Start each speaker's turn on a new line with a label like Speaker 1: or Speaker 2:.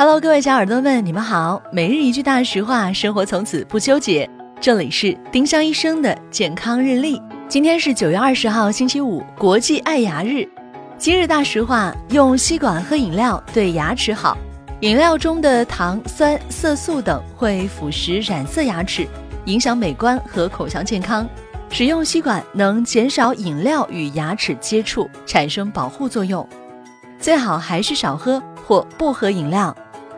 Speaker 1: Hello，各位小耳朵们，你们好。每日一句大实话，生活从此不纠结。这里是丁香医生的健康日历。今天是九月二十号，星期五，国际爱牙日。今日大实话：用吸管喝饮料对牙齿好。饮料中的糖、酸、色素等会腐蚀染色牙齿，影响美观和口腔健康。使用吸管能减少饮料与牙齿接触，产生保护作用。最好还是少喝或不喝饮料。